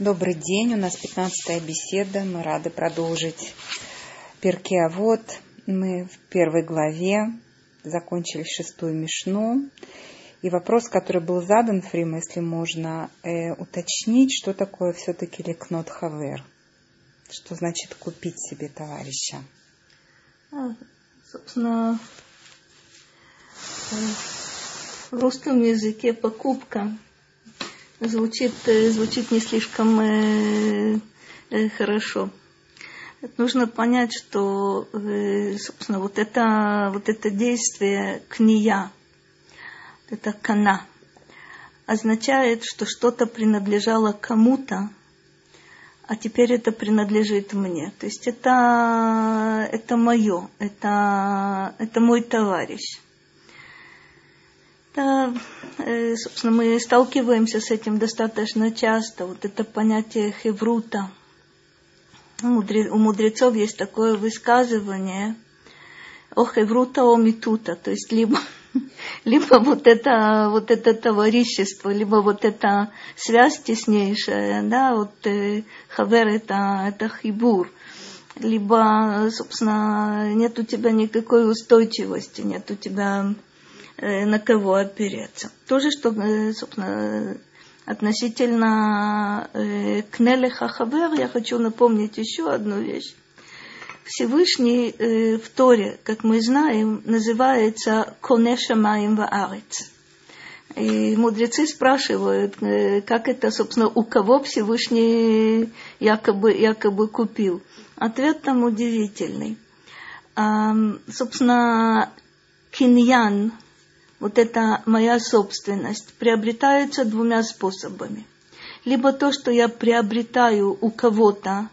Добрый день, у нас 15 беседа, мы рады продолжить Перке вот Мы в первой главе закончили шестую мишну. И вопрос, который был задан, Фрима, если можно э, уточнить, что такое все-таки лекнот хавер? Что значит купить себе товарища? А, собственно, в русском языке покупка звучит, э, звучит не слишком э, э, хорошо. Нужно понять, что, э, собственно, вот это, вот это действие кния, это кана, означает, что что-то принадлежало кому-то, а теперь это принадлежит мне. То есть это, это мое, это, это мой товарищ. Да, э, собственно, мы сталкиваемся с этим достаточно часто. Вот это понятие хеврута. У мудрецов есть такое высказывание о хеврута, о митута. То есть либо, либо вот это, вот это товарищество, либо вот эта связь теснейшая, да, вот э, хавер это, это хибур либо, собственно, нет у тебя никакой устойчивости, нет у тебя на кого опереться. То же, что, э, собственно, относительно э, Кнеле Хахабер, я хочу напомнить еще одну вещь. Всевышний в Торе, как мы знаем, называется Конеша Маим Ваарец. И мудрецы спрашивают, как это, собственно, у кого Всевышний якобы, якобы купил. Ответ там удивительный. собственно, киньян, вот эта моя собственность, приобретается двумя способами. Либо то, что я приобретаю у кого-то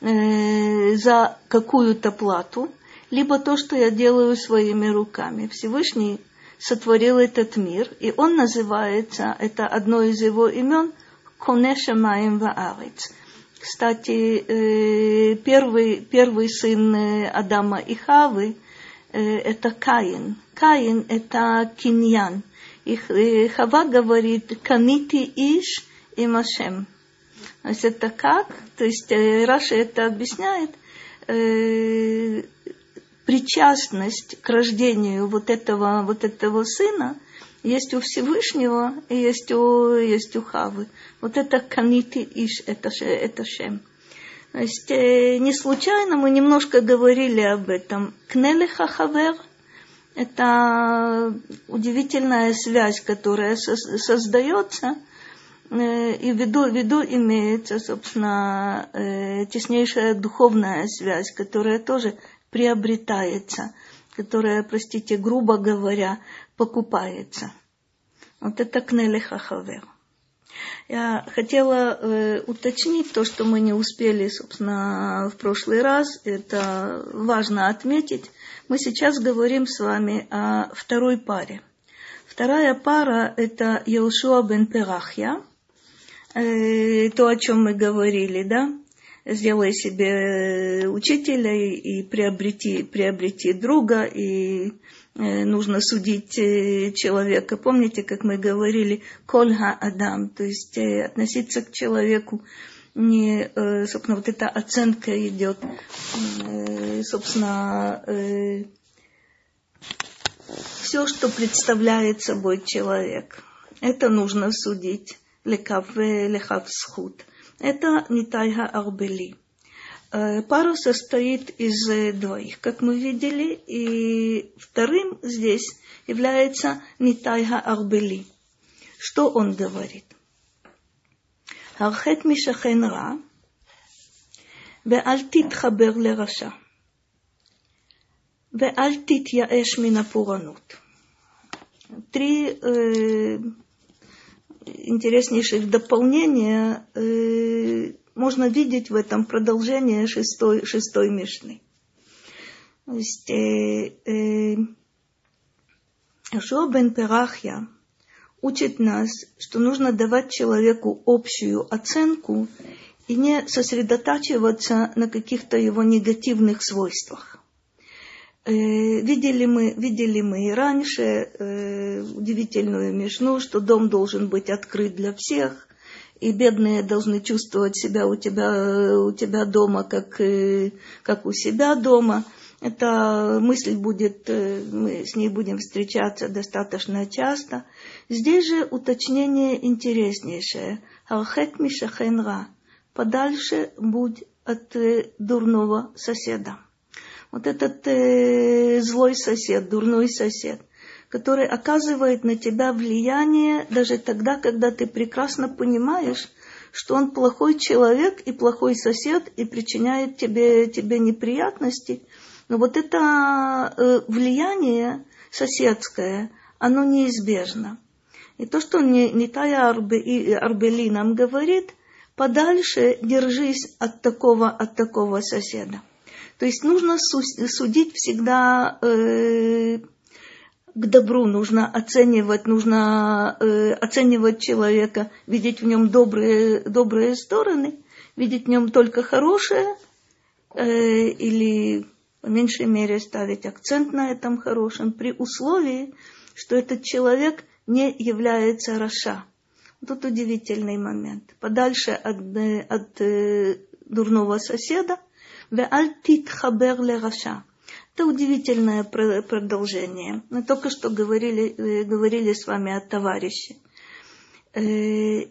э, за какую-то плату, либо то, что я делаю своими руками. Всевышний сотворил этот мир, и он называется, это одно из его имен, Конеша Маем Ваарец. Кстати, э, первый, первый сын э, Адама и Хавы – это Каин. Каин – это киньян. И э, Хава говорит «канити иш и машем». То есть это как? То есть э, Раша это объясняет э, причастность к рождению вот этого, вот этого сына есть у Всевышнего и есть у, есть у Хавы. Вот это канити иш, это, это шем. Есть э, не случайно мы немножко говорили об этом. Кнеле хахавер – это удивительная связь, которая создается, э, и в виду, имеется, собственно, э, теснейшая духовная связь, которая тоже приобретается, которая, простите, грубо говоря, покупается. Вот это кнеле хахавер. Я хотела э, уточнить то, что мы не успели, собственно, в прошлый раз. Это важно отметить. Мы сейчас говорим с вами о второй паре. Вторая пара – это Елшуа бен Перахья. Э, то, о чем мы говорили, да? Сделай себе учителя и приобрети, приобрети друга, и Э, нужно судить э, человека. Помните, как мы говорили, кольга адам, то есть э, относиться к человеку не, собственно, вот эта оценка идет, собственно, все, что представляет собой человек, это нужно судить. Лекаве, лехавсхуд. Это не тайга арбели. Э, пара состоит из э, двоих, как мы видели, и вторым здесь является Нитайха Арбели. Что он говорит? הרחק משכן רע, ואל תתחבר לרשע, ואל תתייאש מן הפורענות. Три э, интереснейших дополнения э, можно видеть в этом продолжение шестой, шестой Мишны. То э, э, бен Перахья учит нас, что нужно давать человеку общую оценку и не сосредотачиваться на каких-то его негативных свойствах. Э, видели мы, видели мы и раньше удивительную мишну, что дом должен быть открыт для всех, и бедные должны чувствовать себя у тебя, у тебя дома, как, э, как у себя дома. Эта мысль будет, э, мы с ней будем встречаться достаточно часто. Здесь же уточнение интереснейшее. Алхет мишахенра. Подальше будь от э, дурного соседа. Вот этот злой сосед, дурной сосед, который оказывает на тебя влияние даже тогда, когда ты прекрасно понимаешь, что он плохой человек и плохой сосед и причиняет тебе, тебе неприятности – но вот это э, влияние соседское, оно неизбежно. И то, что Нитая Арбели нам говорит, подальше держись от такого, от такого соседа. То есть нужно судить всегда э, к добру, нужно оценивать, нужно э, оценивать человека, видеть в нем добрые, добрые стороны, видеть в нем только хорошее э, или по меньшей мере ставить акцент на этом хорошем, при условии, что этот человек не является רשע. Тут удивительный момент. Подальше от, э, от э, дурного соседа, ואל תתחבר לרשע. Это удивительное продолжение. Мы только что говорили, э, говорили с вами о товарище. Э,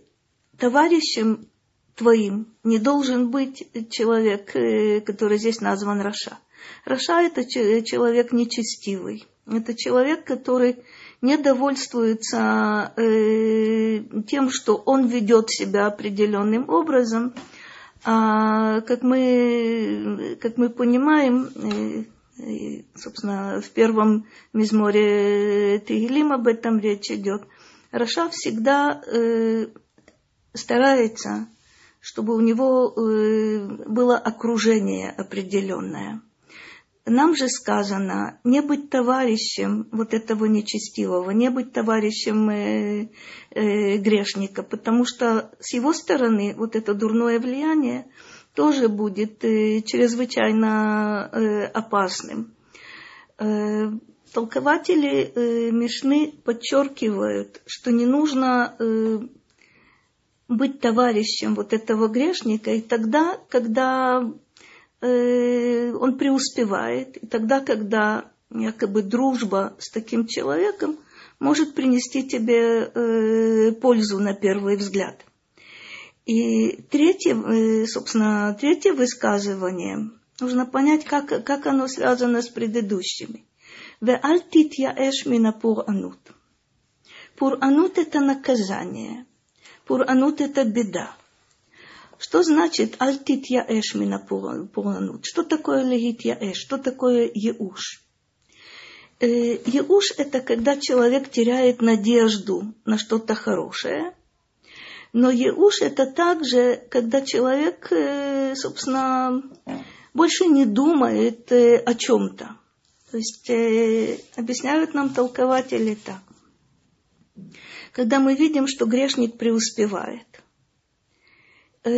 товарищем твоим не должен быть человек, который здесь назван רשע. רשע – это человек нечестивый. Это человек, который не довольствуется э, тем, что он ведет себя определенным образом. А как мы, как мы понимаем, э, собственно, в первом мизморе Тигелим об этом речь идет, Раша всегда э, старается, чтобы у него э, было окружение определенное – нам же сказано не быть товарищем вот этого нечестивого, не быть товарищем э, э, грешника, потому что с его стороны вот это дурное влияние тоже будет э, чрезвычайно э, опасным. Э, толкователи э, Мишны подчеркивают, что не нужно э, быть товарищем вот этого грешника и тогда, когда Э, он преуспевает. И тогда, когда якобы дружба с таким человеком может принести тебе пользу на первый взгляд. И третье, собственно, третье высказывание, нужно понять, как, как оно связано с предыдущими. Ве альтит я эшмина пур анут. Пур анут это наказание. Пур анут это беда. Что значит альтит яэш мина пуранут? Что такое легит яэш? Что такое еуш? Э, еуш – это когда человек теряет надежду на что-то хорошее. Но еуш – это также, когда человек, э, собственно, больше не думает э, о чем-то. То есть объясняют нам толкователи так. Когда мы видим, что грешник преуспевает, Э,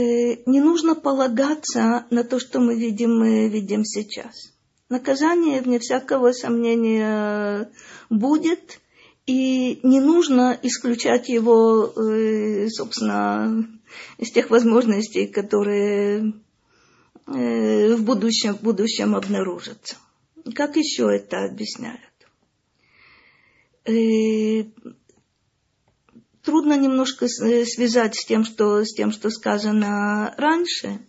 не нужно полагаться на то, что мы видим, мы видим сейчас. Наказание, вне всякого сомнения, будет, и не нужно исключать его, э, собственно, из тех возможностей, которые э, в будущем, в будущем обнаружатся. Как еще это объясняют? трудно немножко э, связать с тем, что, с тем, что сказано раньше.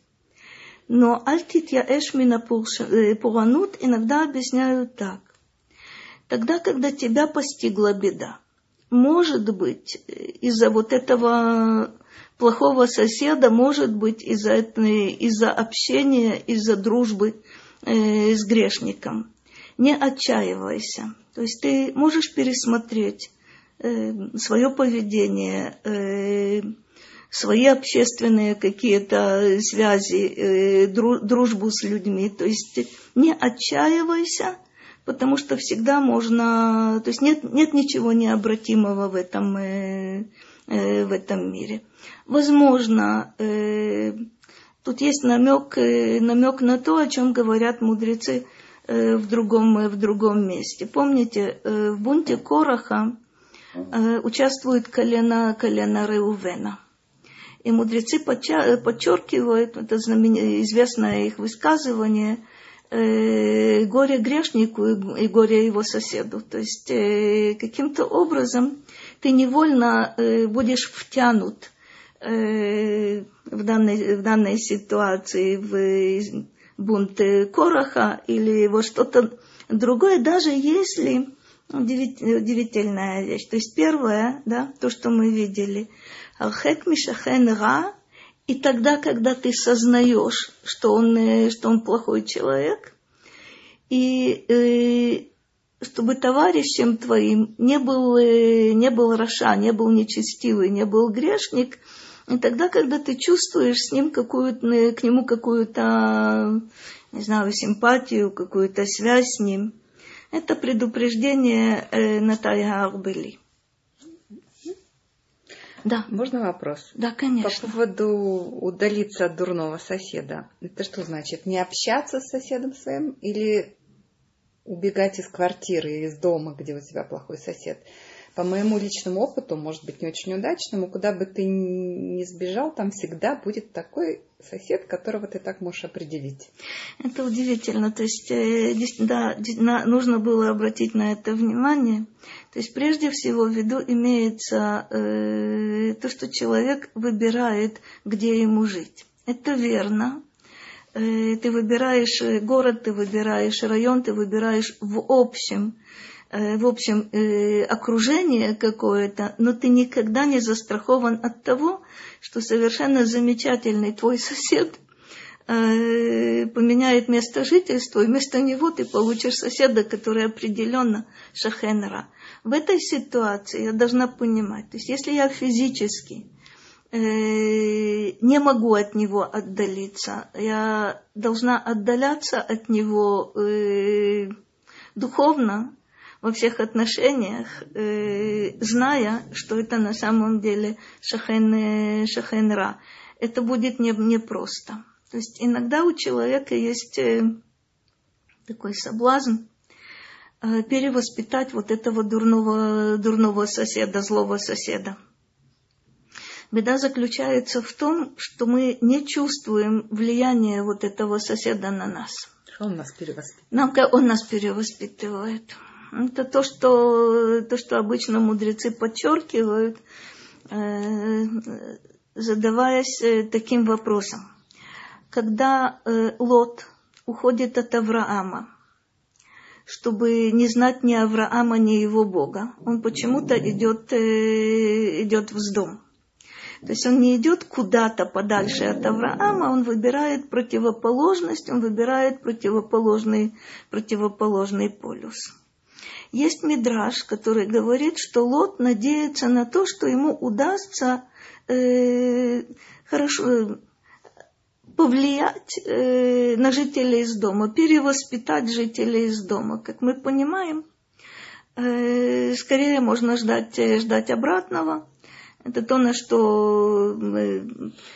Но альтит я эшмина пуранут иногда объясняют так. Тогда, когда тебя постигла беда, может быть, из-за вот этого плохого соседа, может быть, из-за, из общения, из-за дружбы э, с грешником. Не отчаивайся. То есть ты можешь пересмотреть Э, свое поведение, э, свои общественные какие-то связи, э, дружбу с людьми. То есть не отчаивайся, потому что всегда можно, то есть нет, нет ничего необратимого в этом, в этом мире. Возможно, тут есть намек, намек на то, о чем говорят мудрецы в другом, в другом месте. Помните, в бунте Короха Э, участвует колено, колено Реувена. И мудрецы подчеркивают, это известное их высказывание, э, горе грешнику и горе его соседу. То есть э, каким-то образом ты невольно э, будешь втянут в данной, в данной ситуации в бунт Короха или во что-то другое, даже если удивительная вещь. То есть первое, да, то, что мы видели – Алхек Мишахен Ра, и тогда, когда ты сознаешь, что он, э, что он плохой человек, и э, чтобы товарищем твоим не был, э, не был Раша, не был нечестивый, не был грешник, и тогда, когда ты чувствуешь с ним какую-то, к нему какую-то, не знаю, симпатию, какую-то связь с ним, это предупреждение э, Наталья Арбели. Да. Можно вопрос? Да, конечно. По поводу удалиться от дурного соседа. Это что значит? Не общаться с соседом своим или убегать из квартиры, из дома, где у тебя плохой сосед? По моему личному опыту, может быть, не очень удачному, куда бы ты ни сбежал, там всегда будет такой сосед, которого ты так можешь определить. Это удивительно. То есть, э, да, нужно было обратить на это внимание. То есть, прежде всего, в виду имеется э, то, что человек выбирает, где ему жить. Это верно. Э, ты выбираешь город, ты выбираешь район, ты выбираешь в общем Э, в общем, э, окружение какое-то, но ты никогда не застрахован от того, что совершенно замечательный твой сосед э, поменяет место жительства, и вместо него ты получишь соседа, который определенно шахенра. В этой ситуации я должна понимать, то есть если я физически не могу от него отдалиться, я должна отдаляться от него духовно, во всех отношениях, э, зная, что это на самом деле шахен, э, шахенра. Это будет не, непросто. То есть иногда у человека есть э, такой соблазн э, перевоспитать вот этого дурного, дурного соседа, злого соседа. Беда заключается в том, что мы не чувствуем влияния вот этого соседа на нас. Он нас перевоспитывает. Нам, он нас перевоспитывает. Это то, что, то, что обычно мудрецы подчеркивают, э, задаваясь э, таким вопросом. Когда э, Лот уходит от Авраама, чтобы не знать ни Авраама, ни его Бога, он почему-то идет, идет в дом. То есть он не идет куда-то подальше от Авраама, он выбирает противоположность, он выбирает противоположный, противоположный полюс. Есть мидраж, который говорит, что Лот надеется на то, что ему удастся э, хорошо э, повлиять э, на жителей из дома, перевоспитать жителей из дома. Как мы понимаем, э, скорее можно ждать, э, ждать обратного. Это то, на что э,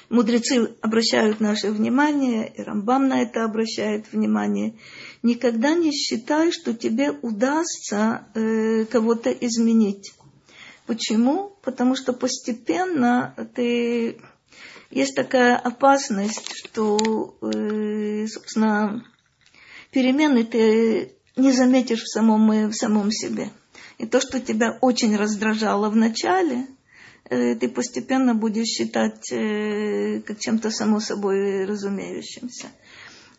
мудрецы обращают наше внимание, и Рамбам на это обращает внимание никогда не считай, что тебе удастся э, кого-то изменить. Почему? Потому что постепенно ты есть такая опасность, что, э, собственно, перемены ты не заметишь в самом, э, в самом себе. И то, что тебя очень раздражало в начале, э, ты постепенно будешь считать э, как чем-то само собой разумеющимся.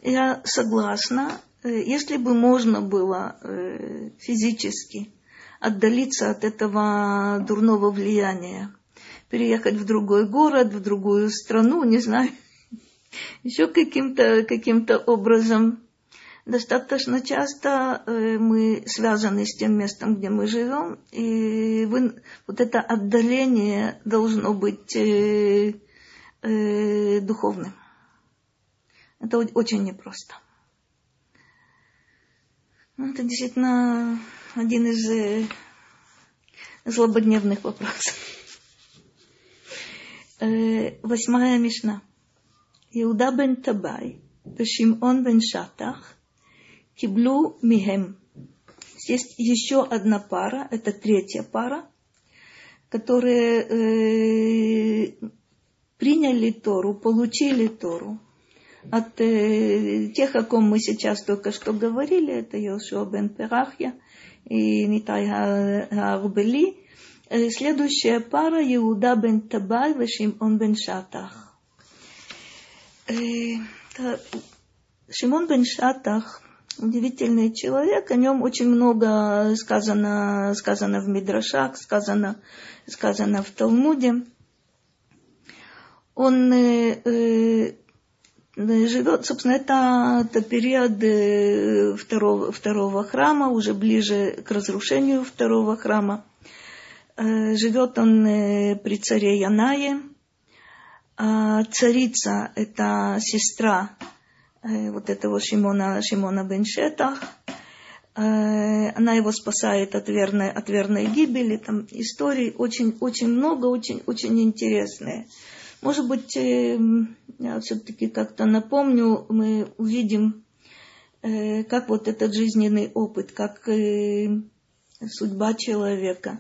Я согласна, если бы можно было э, физически отдалиться от этого дурного влияния, переехать в другой город, в другую страну, не знаю, еще каким-то каким образом. Достаточно часто э, мы связаны с тем местом, где мы живем, и вы, вот это отдаление должно быть э, э, духовным. Это очень непросто. Ну, это действительно один из э, злободневных вопросов. Э, восьмая Мишна. Иуда бен Табай, Шимон бен Шатах, Киблю Михем. Есть еще одна пара, это третья пара, которые э, приняли Тору, получили Тору от э, тех, о ком мы сейчас только что говорили, это Йошуа бен Перахья и Нитай Арбели. Э, следующая пара Иуда бен Табай и Шимон бен Шатах. Э, Шимон бен Шатах удивительный человек, о нем очень много сказано, сказано в Мидрашах, сказано, сказано в Талмуде. Он э, э, живет, собственно, это, это период э, второго, второго храма, уже ближе к разрушению второго храма. Э, живет он э, при царе Янае. А царица – это сестра вот этого Шимона, Шимона бен Шетах. Она его спасает от верной, от верной гибели. Там историй очень, очень много, очень, очень интересные. Может быть, а я все-таки как-то напомню, мы увидим, э, как вот этот жизненный опыт, как э, судьба человека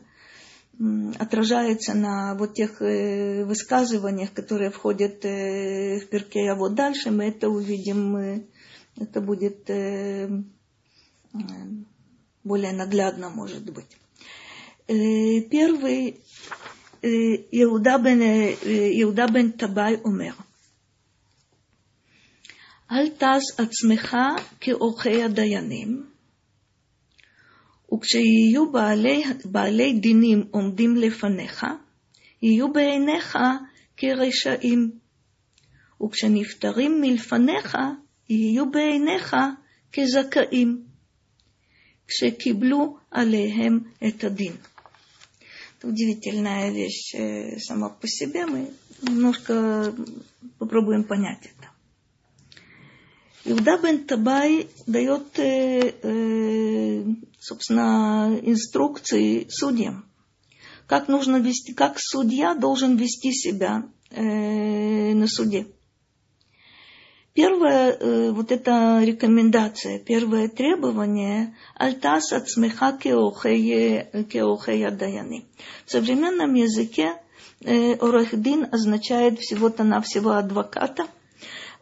отражается на вот тех э, высказываниях, которые входят в перке. А вот дальше мы это увидим, это будет более наглядно, может быть. Первый Иуда бен, Иуда бен Табай умер. אל תס עצמך כאורחי הדיינים, וכשיהיו בעלי, בעלי דינים עומדים לפניך, יהיו בעיניך כרשעים, וכשנפטרים מלפניך, יהיו בעיניך כזכאים, כשקיבלו עליהם את הדין. Это удивительная вещь э, сама по себе. Мы немножко попробуем понять это. Иуда бен Табай дает, э, э, собственно, инструкции судьям. Как нужно вести, как судья должен вести себя на суде. Первая э, вот эта рекомендация, первое требование альтас от смеха кеохея даяны. В современном языке э, орахдин означает всего-то навсего адвоката.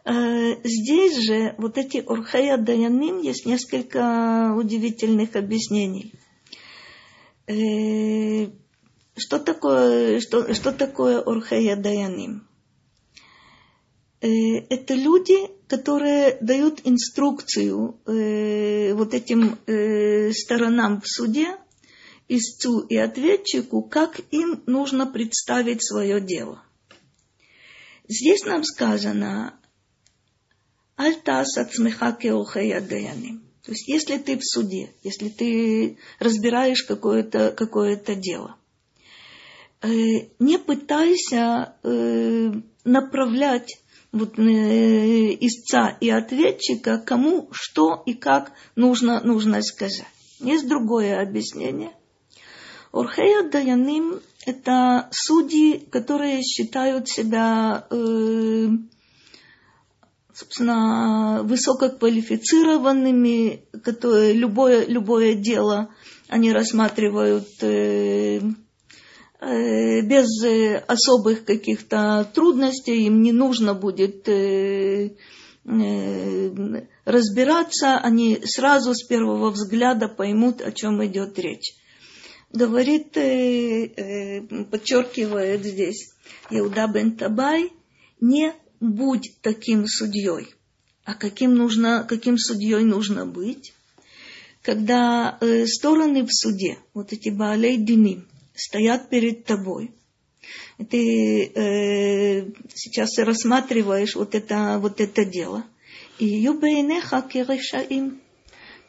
Э, здесь же вот эти орхея даяним есть несколько удивительных объяснений. Что такое, что, что такое орхея даяним? Э, это люди, которые дают инструкцию э, вот этим э, сторонам в суде, истцу и ответчику, как им нужно представить свое дело. Здесь нам сказано «Альтас от смеха кеохея даяним». То есть, если ты в суде, если ты разбираешь какое-то какое дело, не пытайся направлять вот, э, истца и ответчика, кому что и как нужно, нужно сказать. Есть другое объяснение. Орхея Даяним – это судьи, которые считают себя, э, собственно, высококвалифицированными, которые любое, любое дело они рассматривают э, Э, без особых каких-то трудностей, им не нужно будет э, разбираться, они сразу с первого взгляда поймут, о чем идет речь. Говорит, подчеркивает здесь Иуда бен Табай, не будь таким судьей. А каким, нужно, каким судьей нужно быть? Когда стороны в суде, вот эти Баалей Диним, стоят перед тобой. Ты э, сейчас рассматриваешь вот это, вот это дело. И юбейнеха киришаим.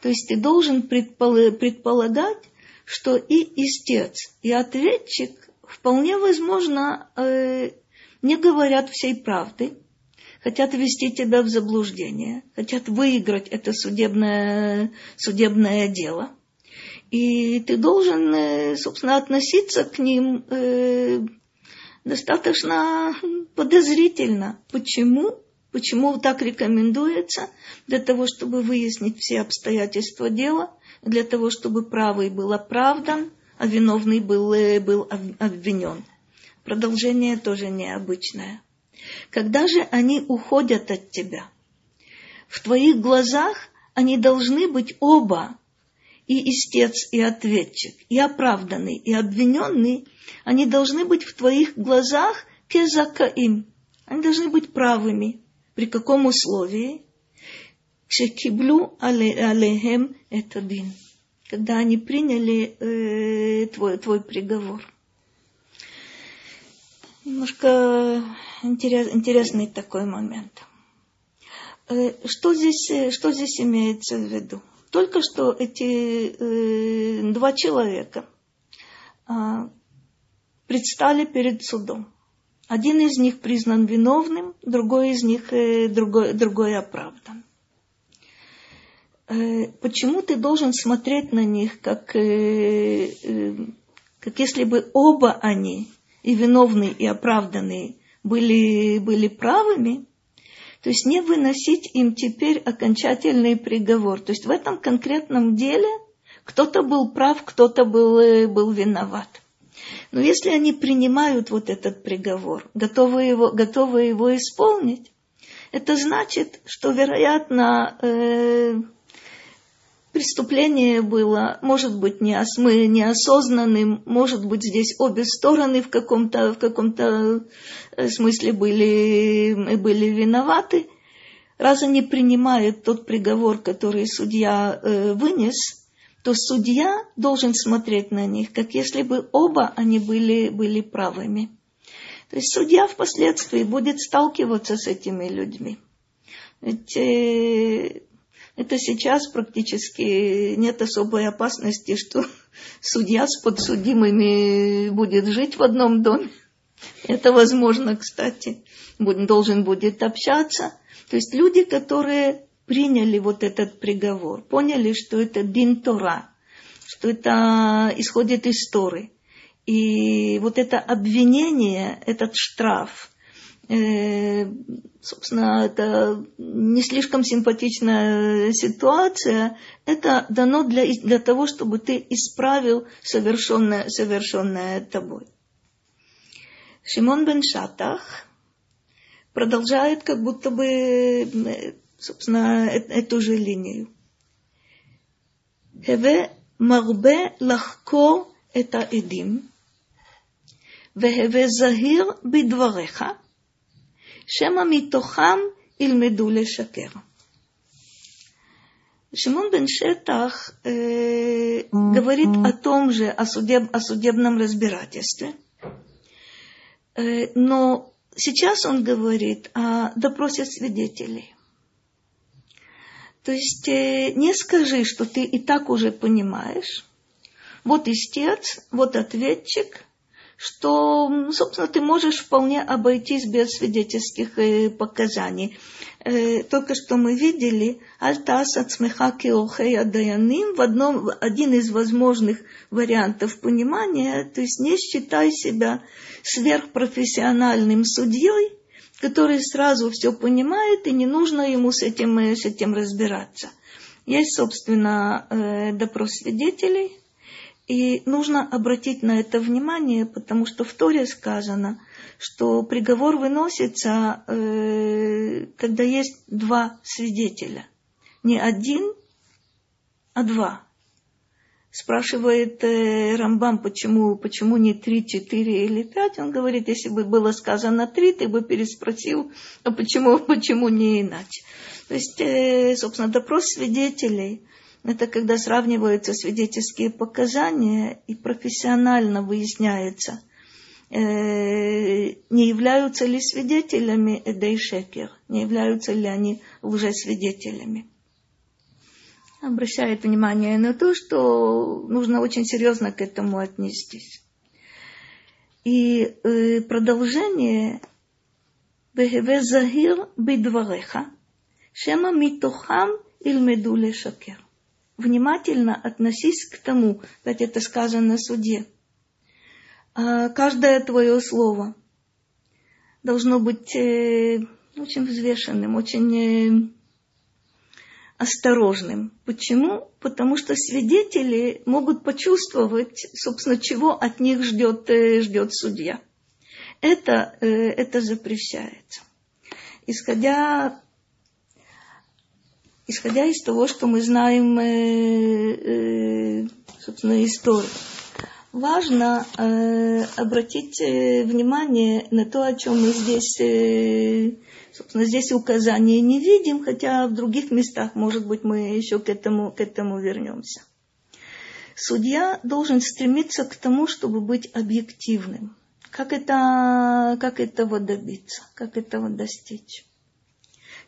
То есть ты должен предполагать, что и истец, и ответчик вполне возможно э, не говорят всей правды, хотят ввести тебя в заблуждение, хотят выиграть это судебное, судебное дело – и ты должен, э, собственно, относиться к ним э, достаточно подозрительно. Почему? Почему так рекомендуется? Для того, чтобы выяснить все обстоятельства дела, для того, чтобы правый был оправдан, а виновный был, э, был обвинен. Продолжение тоже необычное. Когда же они уходят от тебя, в твоих глазах они должны быть оба, и истец, и ответчик, и оправданный, и обвиненный, они должны быть в твоих глазах кезакаим. Они должны быть правыми. При каком условии? Кшекиблю алехем это дин. Когда они приняли э, твой, твой приговор. Немножко интерес, интересный такой момент. Э, что здесь, э, что здесь имеется в виду? Только что эти э, два человека э, предстали перед судом. Один из них признан виновным, другой из них э, другой, другой оправдан. Э, почему ты должен смотреть на них, как, э, э, как если бы оба они, и виновные, и оправданные, были, были правыми? То есть не выносить им теперь окончательный приговор. То есть в этом конкретном деле кто-то был прав, кто-то был, э, был виноват. Но если они принимают вот этот приговор, готовы его, готовы его исполнить, это значит, что, вероятно, э, преступление было, может быть, неос, неосознанным, может быть, здесь обе стороны в каком-то, в каком-то э, смысле были, были виноваты. Раз они принимают тот приговор, который судья э, вынес, то судья должен смотреть на них, как если бы оба они были, были правыми. То есть судья впоследствии будет сталкиваться с этими людьми. Ведь э, это сейчас практически нет особой опасности, что судья с подсудимыми будет жить в одном доме. Это возможно, кстати. Должен будет общаться. То есть люди, которые приняли вот этот приговор, поняли, что это дин Тора, что это исходит из Торы. И вот это обвинение, этот штраф, Э, собственно, это не слишком симпатичная ситуация, это дано для, для того, чтобы ты исправил совершенное, совершенное тобой. Шимон бен Шатах продолжает как будто бы, э, собственно, э, эту же линию. Хеве марбе лахко это идим. Вехеве захир бидвареха – שמא מתוכם ילמדו לשקר. Шимон бен Шетах э, говорит о том же, о, судеб, о судебном разбирательстве. Э, но сейчас он говорит о допросе свидетелей. То есть э, не скажи, что ты и так уже понимаешь. Вот истец, вот ответчик, что, собственно, ты можешь вполне обойтись без свидетельских э, показаний. Э, только что мы видели Альтас от смеха Киохея Даяним в одном, один из возможных вариантов понимания, то есть не считай себя сверхпрофессиональным судьей, который сразу все понимает, и не нужно ему с этим, э, с этим разбираться. Есть, собственно, допрос свидетелей, и нужно обратить на это внимание, потому что в Торе сказано, что приговор выносится, э, когда есть два свидетеля. Не один, а два. Спрашивает э, Рамбам, почему, почему не три, четыре или пять. Он говорит, если бы было сказано три, ты бы переспросил, а почему, почему не иначе. То есть, э, собственно, допрос свидетелей – это когда сравниваются свидетельские показания и профессионально выясняется, э, не являются ли свидетелями Эдей Шекер, не являются ли они лжесвидетелями. Обращает внимание на то, что нужно очень серьезно к этому отнестись. И э, продолжение Бехеве Загир Бидвареха, Шема Митохам Ильмеду Шакер внимательно относись к тому, как это сказано на суде. А каждое твое слово должно быть э, очень взвешенным, очень э, осторожным. Почему? Потому что свидетели могут почувствовать, собственно, чего от них ждет, э, ждет судья. Это, это запрещается. Исходя, исходя из того, что мы знаем, э, э, собственно, историю, важно э, обратить э, внимание на то, о чем мы здесь, э, собственно, здесь указания не видим, хотя в других местах, может быть, мы еще к этому, к этому вернемся. Судья должен стремиться к тому, чтобы быть объективным. Как, это, как этого добиться, как этого достичь?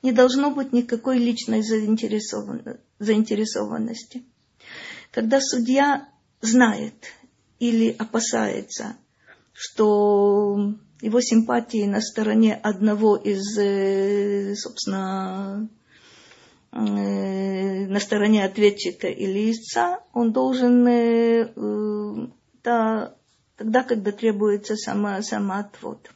Не должно быть никакой личной заинтересованности. Когда судья знает или опасается, что его симпатии на стороне одного из, э, собственно, э, на стороне ответчика или истца, он должен да, тогда, когда требуется само, самоотвод.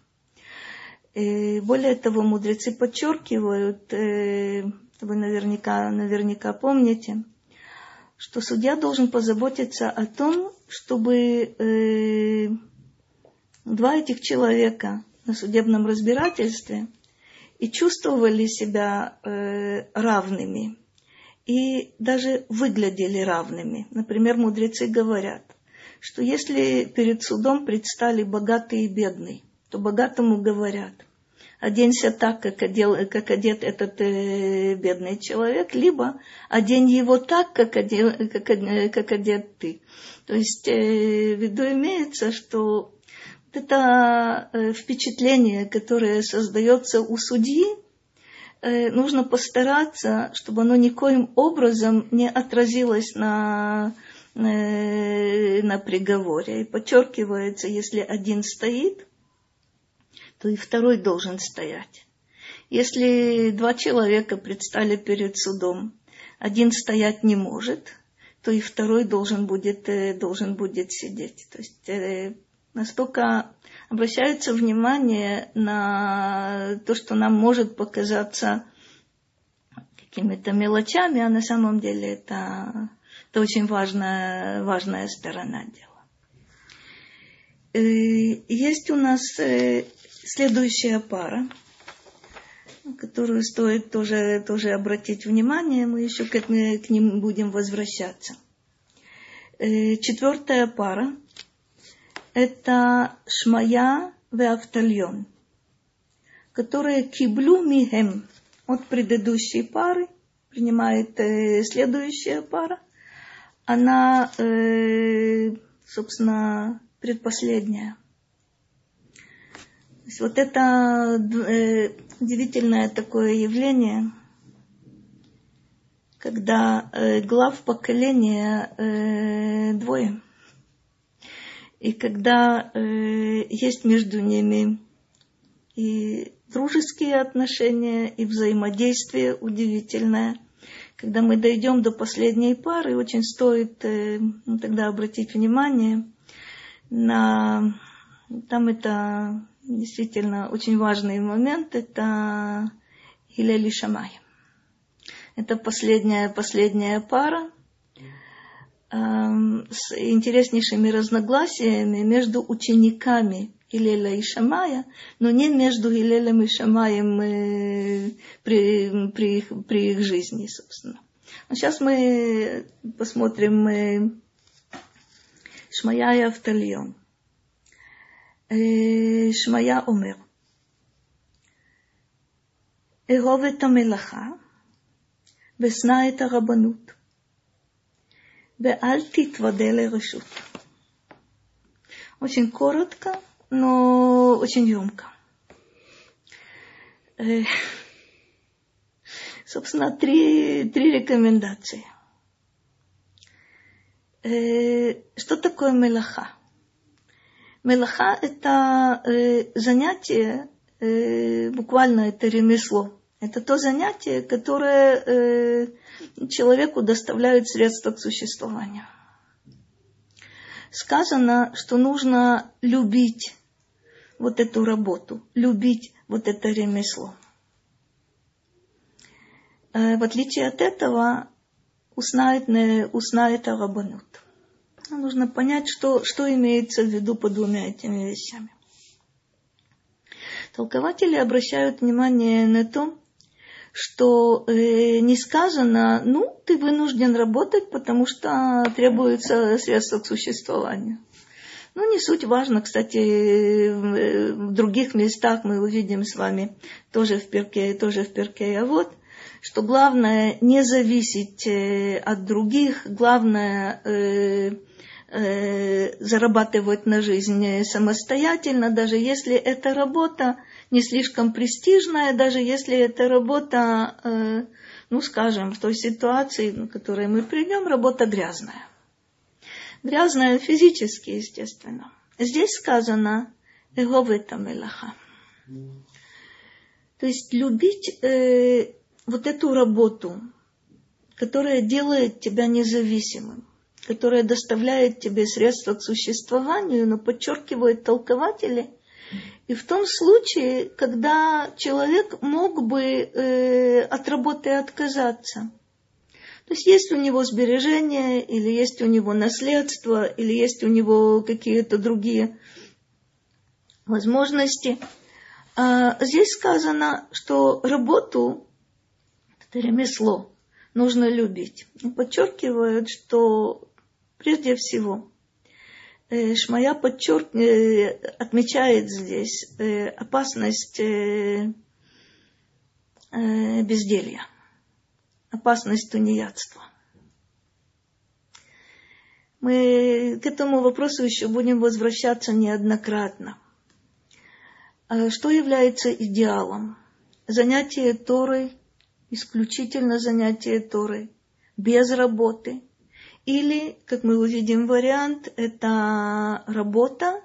И более того, мудрецы подчеркивают, вы наверняка, наверняка помните, что судья должен позаботиться о том, чтобы э, два этих человека на судебном разбирательстве и чувствовали себя э, равными, и даже выглядели равными. Например, мудрецы говорят, что если перед судом предстали богатый и бедный, то богатому говорят – оденься так, как, одел, как одет этот э, бедный человек, либо одень его так, как, одел, как, как одет ты. То есть э, в виду имеется, что это э, впечатление, которое создается у судьи, э, нужно постараться, чтобы оно никоим образом не отразилось на, э, на приговоре. И подчеркивается, если один стоит – то и второй должен стоять. Если два человека предстали перед судом, один стоять не может, то и второй должен будет, э, должен будет сидеть. То есть э, настолько обращается внимание на то, что нам может показаться какими-то мелочами, а на самом деле это, это очень важная, важная сторона дела. Э, есть у нас Следующая пара, которую стоит тоже, тоже обратить внимание, мы еще к, к ним будем возвращаться. Э, четвертая пара – это Шмая Веавтальон, которые киблю михем от предыдущей пары, принимает э, следующая пара, она, э, собственно, предпоследняя – вот это э, удивительное такое явление, когда э, глав поколения э, двое, и когда есть между ними и дружеские отношения, и взаимодействие удивительное. Когда мы дойдем до последней пары, очень стоит э, тогда обратить внимание на там это действительно очень важный момент – это Хилель и Шамай. Это последняя, последняя пара э, с интереснейшими разногласиями между учениками Хилеля и Шамая, но не между Хилелем и Шамаем э, при, при, их, при их жизни, собственно. А сейчас мы посмотрим э, Шмая и Автальон – שמעיה אומר, אהוב את המלאכה ושנא את הרבנות, ואל תתוודה לרשות. Очень коротко, но очень емко. Собственно, три, три рекомендации. Что такое мелаха? Мелаха – это э, занятие, э, буквально это ремесло. Это то занятие, которое э, человеку доставляет средства к существованию. Сказано, что нужно любить вот эту работу, любить вот это ремесло. Э, в отличие от этого, узнает, узнает Арабанут нужно понять, что, что имеется в виду под двумя этими вещами. Толкователи обращают внимание на то, что э, не сказано, ну, ты вынужден работать, потому что требуется средства к существованию. Ну, не суть важно, кстати, в других местах мы увидим с вами, тоже в перке, тоже в перке, а вот, что главное не зависеть э, от других, главное э, э, зарабатывать на жизнь самостоятельно, даже если эта работа не слишком престижная, даже если эта работа, ну, скажем, в той ситуации, в которой мы придем, работа грязная. Грязная физически, естественно. Здесь сказано «эговета мелаха». То есть любить вот эту работу, которая делает тебя независимым, которая доставляет тебе средства к существованию, но подчеркивает толкователи – и в том случае, когда человек мог бы э, от работы отказаться. То есть есть у него сбережения, или есть у него наследство, или есть у него какие-то другие возможности. А здесь сказано, что работу, ремесло, нужно любить. И подчеркивают, что прежде всего Э, Шмая подчерк... Э, отмечает здесь э, опасность безделья, опасность тунеядства. Мы к этому вопросу еще будем возвращаться неоднократно. А что является идеалом? Занятие Торой, исключительно занятие Торой, без работы – или, как мы увидим вариант, это работа,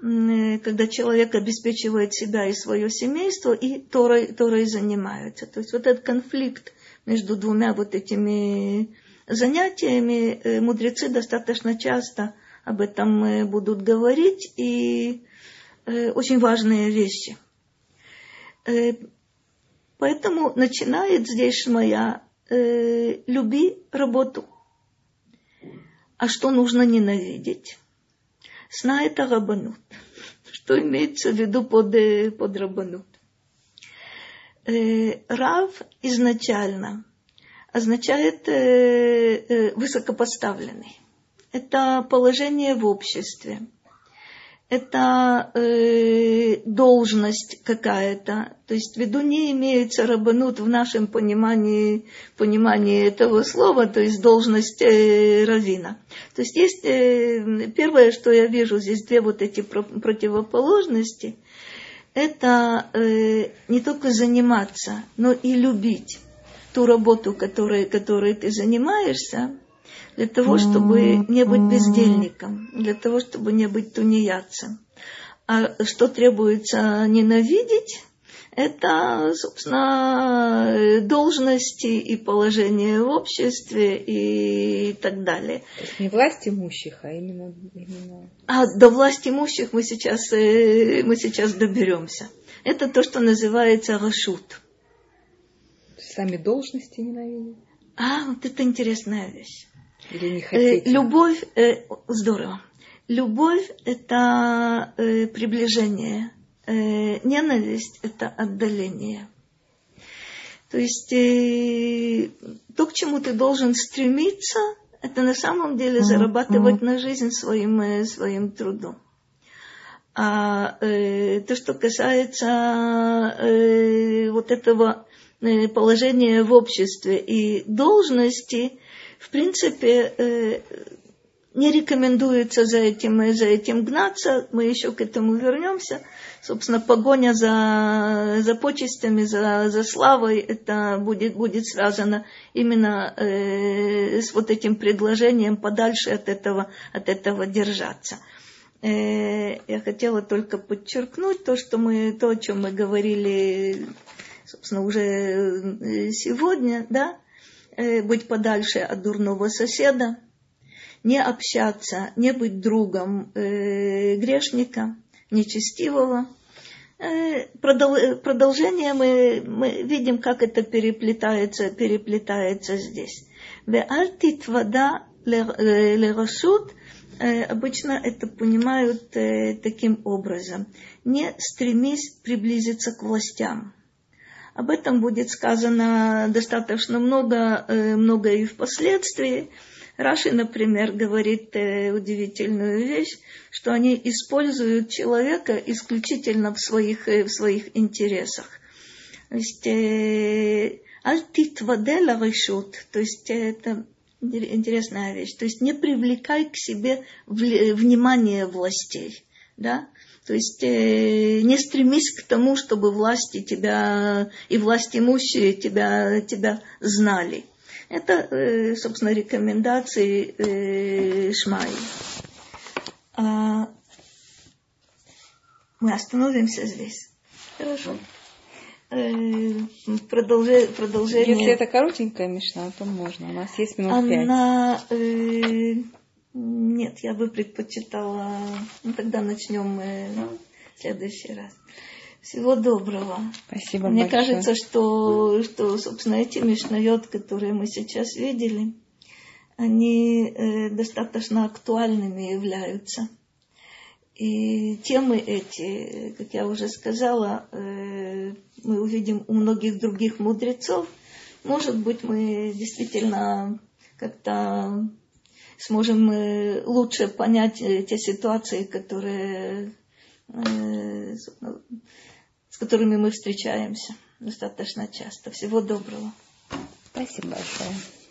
когда человек обеспечивает себя и свое семейство, и Торой, Торой занимается. То есть вот этот конфликт между двумя вот этими занятиями, э, мудрецы достаточно часто об этом э, будут говорить, и э, очень важные вещи. Поэтому начинает здесь Шмая «люби работу». А что нужно ненавидеть? Сна это рабанут. Что имеется в виду под, э, под рабанут? Э, рав изначально означает э, высокопоставленный. Это положение в обществе это э, должность какая-то. То есть в виду не имеется рабанут в нашем понимании, понимании этого слова, то есть должность э, равина. То есть есть э, первое, что я вижу здесь две вот эти противоположности, это э, не только заниматься, но и любить ту работу, которой, которой ты занимаешься, для того, чтобы не быть бездельником, для того, чтобы не быть тунеядцем. А что требуется ненавидеть? Это, собственно, должности и положение в обществе и так далее. То есть не власть имущих, а именно... именно... А до власти имущих мы сейчас, э, мы сейчас доберемся. Это то, что называется рашут. Сами должности ненавидеть? А, вот это интересная вещь. Или не э, хотите? Любовь, э, здорово. Любовь – это э, приближение. Ненависть – это отдаление. То есть то, к чему ты должен стремиться, это на самом деле зарабатывать на жизнь своим, своим трудом. А э, то, что касается э, вот этого положения в обществе и должности, в принципе, э, не рекомендуется за этим, за этим гнаться. Мы еще к этому вернемся. Собственно, погоня за, за почестями, за, за славой, это будет, будет связано именно э, с вот этим предложением подальше от этого, от этого держаться. Э, я хотела только подчеркнуть то, что мы, то, о чем мы говорили, собственно, уже э, сегодня, да, Э, быть подальше от дурного соседа, не общаться, не быть другом э, грешника, нечестивого. Э, продолжение мы, мы видим, как это переплетается, переплетается здесь. Веальтит вода лерашут, обычно это понимают таким образом. не стремись приблизиться к властям. Об этом будет сказано достаточно много, э, много и впоследствии. Раши, например, говорит э, удивительную вещь, что они используют человека исключительно в своих, э, в своих интересах. То есть альтитвадела решут, то есть это интересная вещь, то есть не привлекай к себе внимание властей, да, то есть э, не стремись к тому, чтобы власти тебя и власть имущие тебя, тебя знали. Это, э, собственно, рекомендации э, Шмаи. А, мы остановимся здесь. Хорошо. Э, продолжение, продолжение. Если это коротенькая мешна, то можно. У нас есть минут Она, пять. Э, нет, я бы предпочитала. Ну, тогда начнем э, в следующий раз. Всего доброго. Спасибо Мне большое. кажется, что, что, собственно, эти мишнайот, которые мы сейчас видели, они э, достаточно актуальными являются. И темы эти, как я уже сказала, э, мы увидим у многих других мудрецов. Может быть, мы действительно как-то сможем лучше понять э, те ситуации, которые, э, с которыми мы встречаемся достаточно часто. Всего доброго. Спасибо большое.